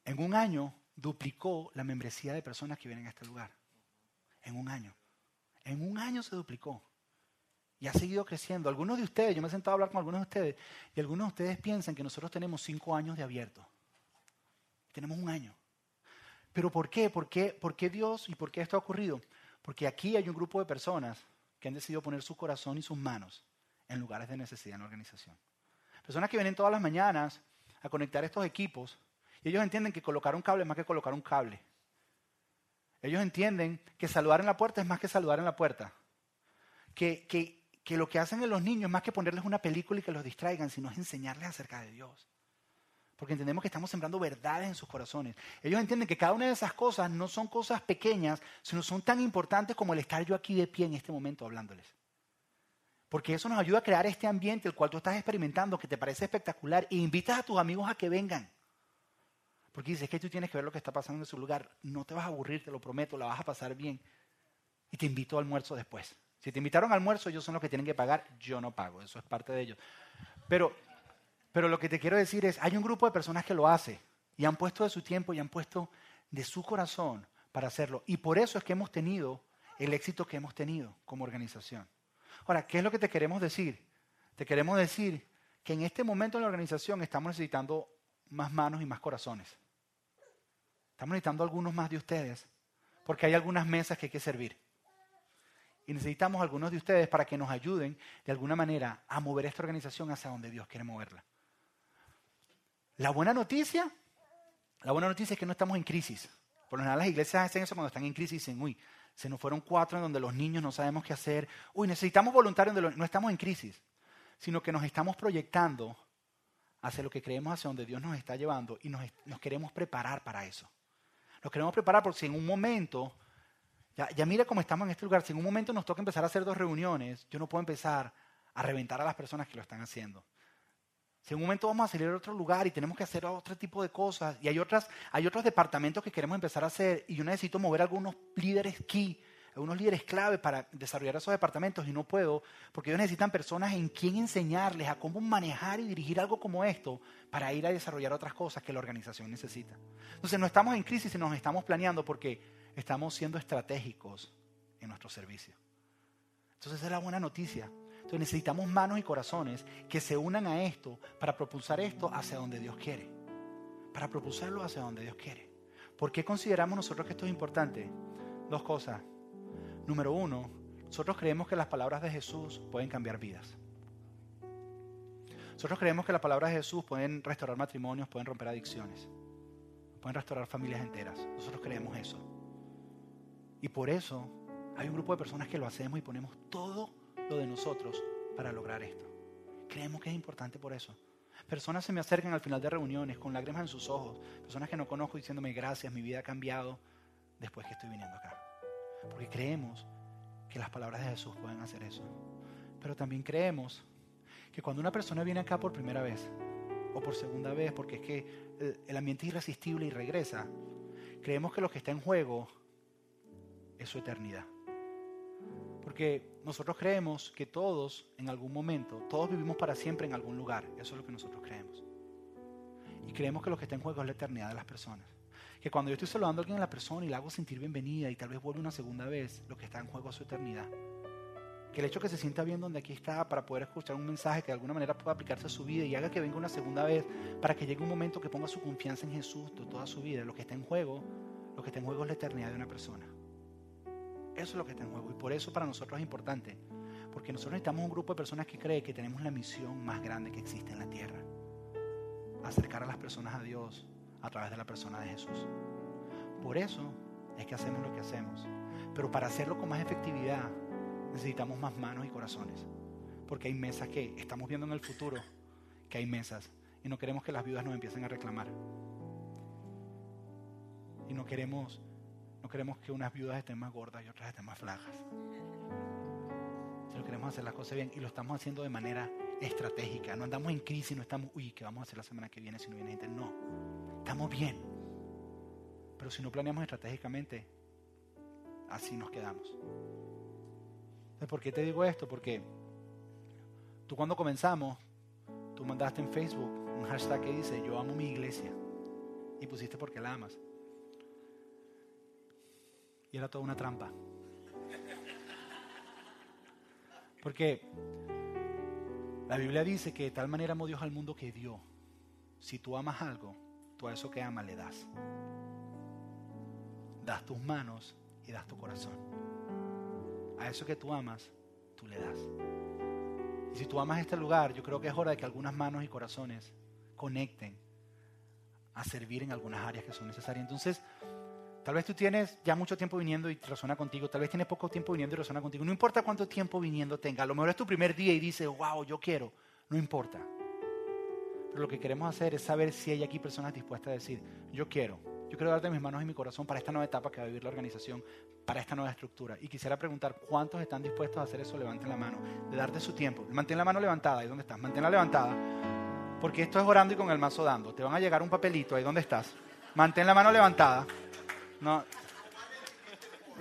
en un año duplicó la membresía de personas que vienen a este lugar. En un año. En un año se duplicó. Y ha seguido creciendo. Algunos de ustedes, yo me he sentado a hablar con algunos de ustedes, y algunos de ustedes piensan que nosotros tenemos cinco años de abierto. Tenemos un año. ¿Pero por qué? ¿Por qué, ¿Por qué Dios y por qué esto ha ocurrido? Porque aquí hay un grupo de personas que han decidido poner su corazón y sus manos en lugares de necesidad en la organización. Personas que vienen todas las mañanas a conectar estos equipos y ellos entienden que colocar un cable es más que colocar un cable. Ellos entienden que saludar en la puerta es más que saludar en la puerta. Que, que, que lo que hacen en los niños es más que ponerles una película y que los distraigan, sino es enseñarles acerca de Dios. porque entendemos que estamos sembrando verdades en sus corazones. Ellos entienden que cada una de esas cosas no son cosas pequeñas, sino son tan importantes como el estar yo aquí de pie en este momento hablándoles. Porque eso nos ayuda a crear este ambiente el cual tú estás experimentando, que te parece espectacular, e invitas a tus amigos a que vengan. Porque dices que tú tienes que ver lo que está pasando en su lugar. No te vas a aburrir, te lo prometo, la vas a pasar bien. Y te invito al almuerzo después. Si te invitaron al almuerzo, ellos son los que tienen que pagar, yo no pago, eso es parte de ellos. Pero, pero lo que te quiero decir es, hay un grupo de personas que lo hace y han puesto de su tiempo y han puesto de su corazón para hacerlo. Y por eso es que hemos tenido el éxito que hemos tenido como organización. Ahora, ¿qué es lo que te queremos decir? Te queremos decir que en este momento en la organización estamos necesitando más manos y más corazones. Estamos necesitando algunos más de ustedes, porque hay algunas mesas que hay que servir. Y necesitamos algunos de ustedes para que nos ayuden de alguna manera a mover esta organización hacia donde Dios quiere moverla. La buena noticia, la buena noticia es que no estamos en crisis. Por lo general las iglesias hacen eso cuando están en crisis, dicen, uy, se nos fueron cuatro en donde los niños no sabemos qué hacer, uy, necesitamos voluntarios no estamos en crisis, sino que nos estamos proyectando hacia lo que creemos hacia donde Dios nos está llevando y nos, nos queremos preparar para eso. Nos queremos preparar porque si en un momento ya, mira cómo estamos en este lugar. Si en un momento nos toca empezar a hacer dos reuniones, yo no puedo empezar a reventar a las personas que lo están haciendo. Si en un momento vamos a salir a otro lugar y tenemos que hacer otro tipo de cosas, y hay, otras, hay otros departamentos que queremos empezar a hacer, y yo necesito mover algunos líderes key, algunos líderes clave para desarrollar esos departamentos, y no puedo, porque ellos necesitan personas en quien enseñarles a cómo manejar y dirigir algo como esto para ir a desarrollar otras cosas que la organización necesita. Entonces no estamos en crisis, sino nos estamos planeando porque estamos siendo estratégicos en nuestro servicio. Entonces esa es la buena noticia. Entonces necesitamos manos y corazones que se unan a esto para propulsar esto hacia donde Dios quiere. Para propulsarlo hacia donde Dios quiere. ¿Por qué consideramos nosotros que esto es importante? Dos cosas. Número uno, nosotros creemos que las palabras de Jesús pueden cambiar vidas. Nosotros creemos que las palabras de Jesús pueden restaurar matrimonios, pueden romper adicciones, pueden restaurar familias enteras. Nosotros creemos eso. Y por eso hay un grupo de personas que lo hacemos y ponemos todo de nosotros para lograr esto. Creemos que es importante por eso. Personas se me acercan al final de reuniones con lágrimas en sus ojos. Personas que no conozco diciéndome gracias, mi vida ha cambiado después que estoy viniendo acá. Porque creemos que las palabras de Jesús pueden hacer eso. Pero también creemos que cuando una persona viene acá por primera vez o por segunda vez, porque es que el ambiente es irresistible y regresa, creemos que lo que está en juego es su eternidad. Porque nosotros creemos que todos, en algún momento, todos vivimos para siempre en algún lugar. Eso es lo que nosotros creemos. Y creemos que lo que está en juego es la eternidad de las personas. Que cuando yo estoy saludando a alguien en la persona y la hago sentir bienvenida y tal vez vuelve una segunda vez, lo que está en juego es su eternidad. Que el hecho que se sienta bien donde aquí está para poder escuchar un mensaje que de alguna manera pueda aplicarse a su vida y haga que venga una segunda vez para que llegue un momento que ponga su confianza en Jesús toda su vida. Lo que está en juego, lo que está en juego es la eternidad de una persona. Eso es lo que está en juego. Y por eso para nosotros es importante. Porque nosotros necesitamos un grupo de personas que cree que tenemos la misión más grande que existe en la tierra. Acercar a las personas a Dios a través de la persona de Jesús. Por eso es que hacemos lo que hacemos. Pero para hacerlo con más efectividad necesitamos más manos y corazones. Porque hay mesas que estamos viendo en el futuro, que hay mesas. Y no queremos que las viudas nos empiecen a reclamar. Y no queremos no queremos que unas viudas estén más gordas y otras estén más flacas. Sino queremos hacer las cosas bien y lo estamos haciendo de manera estratégica. No andamos en crisis, no estamos, uy, ¿qué vamos a hacer la semana que viene si no viene gente? No, estamos bien. Pero si no planeamos estratégicamente, así nos quedamos. ¿Por qué te digo esto? Porque tú cuando comenzamos, tú mandaste en Facebook un hashtag que dice, yo amo mi iglesia. Y pusiste porque la amas. Y era toda una trampa. Porque la Biblia dice que de tal manera amó Dios al mundo que dio. Si tú amas algo, tú a eso que amas le das. Das tus manos y das tu corazón. A eso que tú amas, tú le das. Y si tú amas este lugar, yo creo que es hora de que algunas manos y corazones conecten a servir en algunas áreas que son necesarias. Entonces, Tal vez tú tienes ya mucho tiempo viniendo y resuena contigo. Tal vez tienes poco tiempo viniendo y resuena contigo. No importa cuánto tiempo viniendo tenga. A lo mejor es tu primer día y dices, wow, yo quiero. No importa. Pero lo que queremos hacer es saber si hay aquí personas dispuestas a decir, yo quiero, yo quiero darte mis manos y mi corazón para esta nueva etapa que va a vivir la organización, para esta nueva estructura. Y quisiera preguntar, ¿cuántos están dispuestos a hacer eso? Levanten la mano, de darte su tiempo. Mantén la mano levantada, ahí donde estás, manténla levantada. Porque esto es orando y con el mazo dando. Te van a llegar un papelito ahí donde estás. Mantén la mano levantada. No,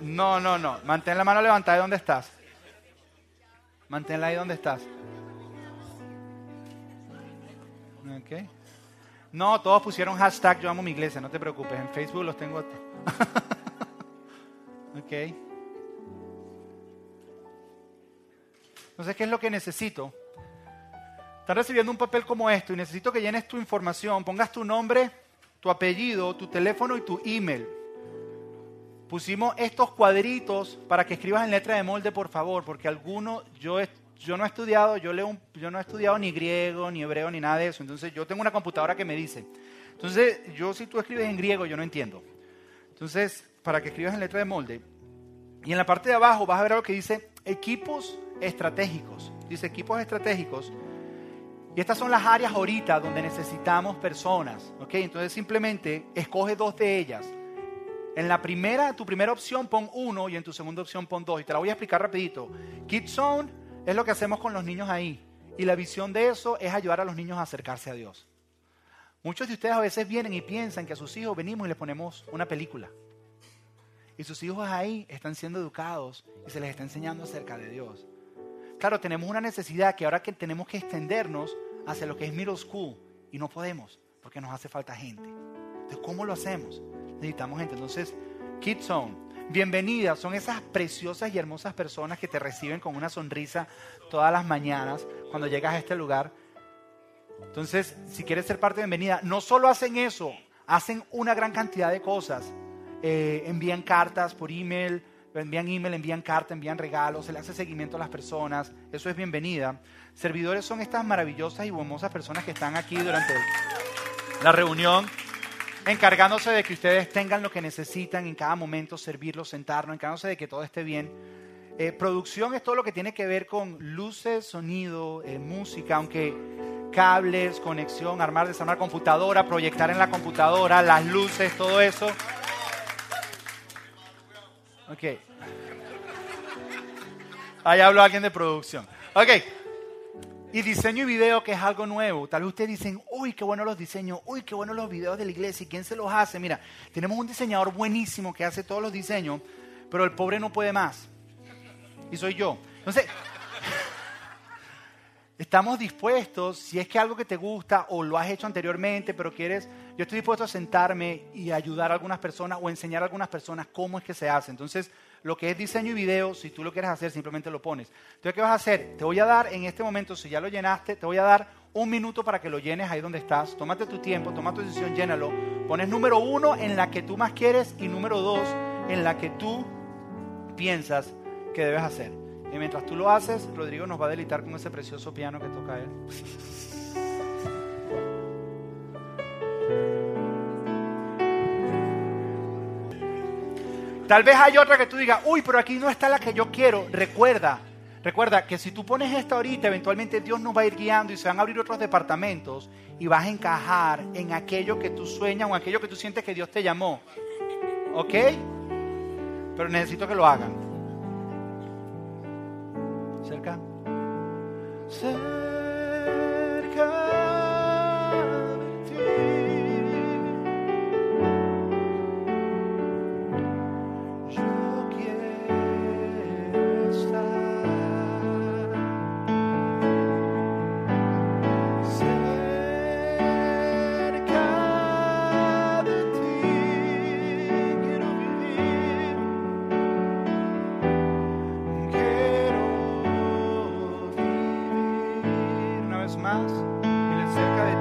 no, no, no. Mantén la mano levantada ahí donde estás. Manténla ahí donde estás. Okay. No, todos pusieron hashtag yo amo mi iglesia, no te preocupes, en Facebook los tengo. ok. Entonces, ¿qué es lo que necesito? Estás recibiendo un papel como esto y necesito que llenes tu información, pongas tu nombre, tu apellido, tu teléfono y tu email. Pusimos estos cuadritos para que escribas en letra de molde, por favor, porque alguno yo yo no he estudiado, yo, leo yo no he estudiado ni griego, ni hebreo, ni nada de eso. Entonces yo tengo una computadora que me dice. Entonces yo si tú escribes en griego, yo no entiendo. Entonces, para que escribas en letra de molde. Y en la parte de abajo vas a ver algo que dice equipos estratégicos. Dice equipos estratégicos. Y estas son las áreas ahorita donde necesitamos personas. ¿ok? Entonces simplemente escoge dos de ellas. En la primera, tu primera opción pon uno y en tu segunda opción pon dos. Y te la voy a explicar rapidito. Kids Zone es lo que hacemos con los niños ahí. Y la visión de eso es ayudar a los niños a acercarse a Dios. Muchos de ustedes a veces vienen y piensan que a sus hijos venimos y les ponemos una película. Y sus hijos ahí están siendo educados y se les está enseñando acerca de Dios. Claro, tenemos una necesidad que ahora que tenemos que extendernos hacia lo que es middle school y no podemos porque nos hace falta gente. Entonces, ¿cómo lo hacemos? Necesitamos gente. Entonces, Kids Zone, bienvenidas. Son esas preciosas y hermosas personas que te reciben con una sonrisa todas las mañanas cuando llegas a este lugar. Entonces, si quieres ser parte de bienvenida, no solo hacen eso, hacen una gran cantidad de cosas. Eh, envían cartas por email, envían email, envían cartas, envían regalos, se le hace seguimiento a las personas. Eso es bienvenida. Servidores son estas maravillosas y hermosas personas que están aquí durante la reunión encargándose de que ustedes tengan lo que necesitan en cada momento, servirlos, sentarnos, encargándose de que todo esté bien. Eh, producción es todo lo que tiene que ver con luces, sonido, eh, música, aunque cables, conexión, armar, desarmar computadora, proyectar en la computadora, las luces, todo eso. Ok. Ahí habló alguien de producción. Ok. Y diseño y video, que es algo nuevo. Tal vez ustedes dicen, uy, qué bueno los diseños, uy, qué bueno los videos de la iglesia. ¿Y quién se los hace? Mira, tenemos un diseñador buenísimo que hace todos los diseños, pero el pobre no puede más. Y soy yo. Entonces, estamos dispuestos, si es que algo que te gusta o lo has hecho anteriormente, pero quieres, yo estoy dispuesto a sentarme y ayudar a algunas personas o enseñar a algunas personas cómo es que se hace. Entonces, lo que es diseño y video, si tú lo quieres hacer, simplemente lo pones. Entonces, ¿qué vas a hacer? Te voy a dar en este momento, si ya lo llenaste, te voy a dar un minuto para que lo llenes ahí donde estás. Tómate tu tiempo, toma tu decisión, llénalo. Pones número uno en la que tú más quieres y número dos en la que tú piensas que debes hacer. Y mientras tú lo haces, Rodrigo nos va a delitar con ese precioso piano que toca él. Tal vez hay otra que tú digas, uy, pero aquí no está la que yo quiero. Recuerda, recuerda que si tú pones esta ahorita, eventualmente Dios nos va a ir guiando y se van a abrir otros departamentos y vas a encajar en aquello que tú sueñas o en aquello que tú sientes que Dios te llamó. ¿Ok? Pero necesito que lo hagan. Cerca. Cerca.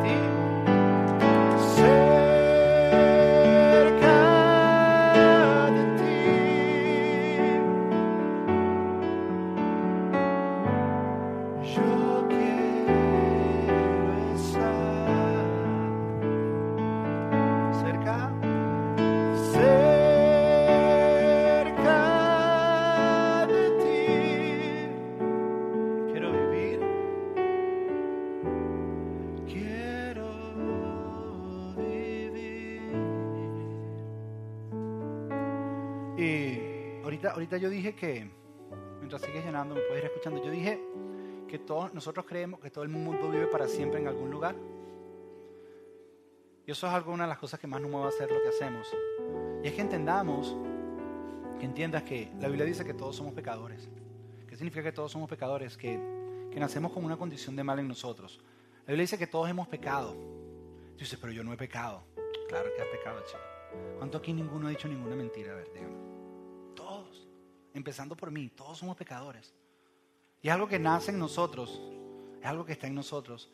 Quiero yo dije que, mientras sigues llenando, me puedes ir escuchando, yo dije que todos nosotros creemos que todo el mundo vive para siempre en algún lugar. Y eso es algo, una de las cosas que más nos mueve a hacer lo que hacemos. Y es que entendamos, que entiendas que la Biblia dice que todos somos pecadores. ¿Qué significa que todos somos pecadores? Que, que nacemos con una condición de mal en nosotros. La Biblia dice que todos hemos pecado. Dices, pero yo no he pecado. Claro que has pecado, chico. ¿Cuánto aquí ninguno ha dicho ninguna mentira? A ver. Empezando por mí, todos somos pecadores. Y algo que nace en nosotros. Es algo que está en nosotros.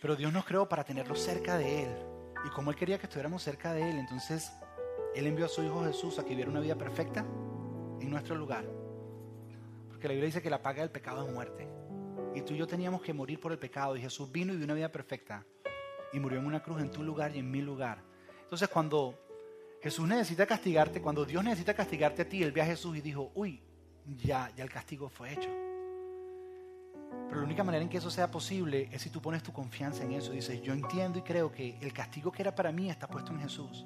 Pero Dios nos creó para tenerlo cerca de Él. Y como Él quería que estuviéramos cerca de Él, entonces Él envió a su Hijo Jesús a que viviera una vida perfecta en nuestro lugar. Porque la Biblia dice que la paga del pecado es muerte. Y tú y yo teníamos que morir por el pecado. Y Jesús vino y vivió una vida perfecta. Y murió en una cruz en tu lugar y en mi lugar. Entonces cuando Jesús necesita castigarte, cuando Dios necesita castigarte a ti, Él ve a Jesús y dijo, uy, ya, ya el castigo fue hecho. Pero la única manera en que eso sea posible es si tú pones tu confianza en eso. Dices, yo entiendo y creo que el castigo que era para mí está puesto en Jesús.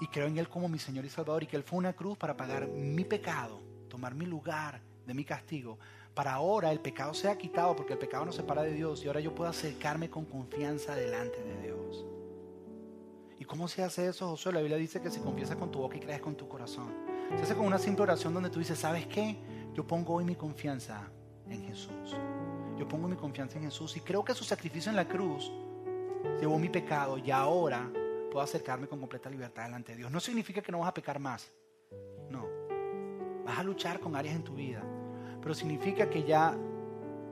Y creo en Él como mi Señor y Salvador y que Él fue una cruz para pagar mi pecado, tomar mi lugar de mi castigo. Para ahora el pecado sea quitado porque el pecado nos separa de Dios y ahora yo puedo acercarme con confianza delante de Dios. ¿Y cómo se hace eso, Josué? La Biblia dice que si confiesas con tu boca y crees con tu corazón. Se hace con una simple oración donde tú dices, ¿sabes qué? Yo pongo hoy mi confianza en Jesús. Yo pongo mi confianza en Jesús y creo que su sacrificio en la cruz llevó mi pecado y ahora puedo acercarme con completa libertad delante de Dios. No significa que no vas a pecar más. No. Vas a luchar con áreas en tu vida. Pero significa que ya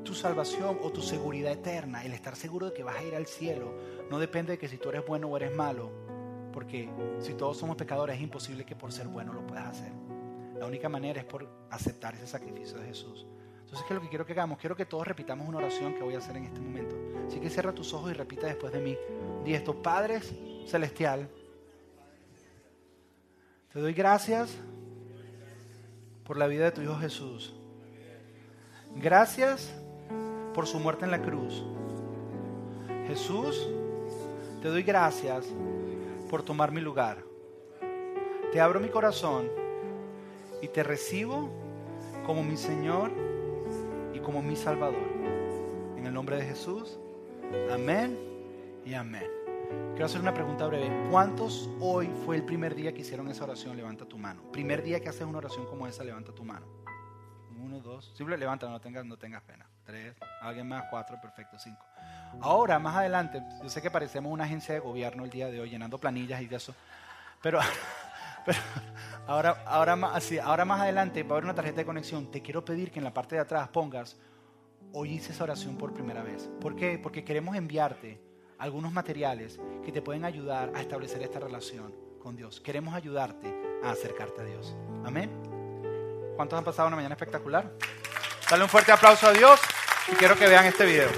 tu salvación o tu seguridad eterna, el estar seguro de que vas a ir al cielo, no depende de que si tú eres bueno o eres malo. Porque si todos somos pecadores es imposible que por ser bueno lo puedas hacer. La única manera es por aceptar ese sacrificio de Jesús. Entonces, ¿qué es lo que quiero que hagamos? Quiero que todos repitamos una oración que voy a hacer en este momento. Así que cierra tus ojos y repita después de mí. Di esto, Padre Celestial, te doy gracias por la vida de tu Hijo Jesús. Gracias por su muerte en la cruz. Jesús, te doy gracias por tomar mi lugar. Te abro mi corazón y te recibo como mi Señor como mi Salvador. En el nombre de Jesús, amén y amén. Quiero hacer una pregunta breve. ¿Cuántos hoy fue el primer día que hicieron esa oración? Levanta tu mano. Primer día que haces una oración como esa, levanta tu mano. Uno, dos. Simple, levanta, no tengas, no tengas pena. Tres. Alguien más, cuatro, perfecto, cinco. Ahora, más adelante, yo sé que parecemos una agencia de gobierno el día de hoy, llenando planillas y eso. Pero, pero Ahora, ahora, más, ahora más adelante va a una tarjeta de conexión. Te quiero pedir que en la parte de atrás pongas, hoy hice esa oración por primera vez. ¿Por qué? Porque queremos enviarte algunos materiales que te pueden ayudar a establecer esta relación con Dios. Queremos ayudarte a acercarte a Dios. Amén. ¿Cuántos han pasado una mañana espectacular? Dale un fuerte aplauso a Dios y quiero que vean este video.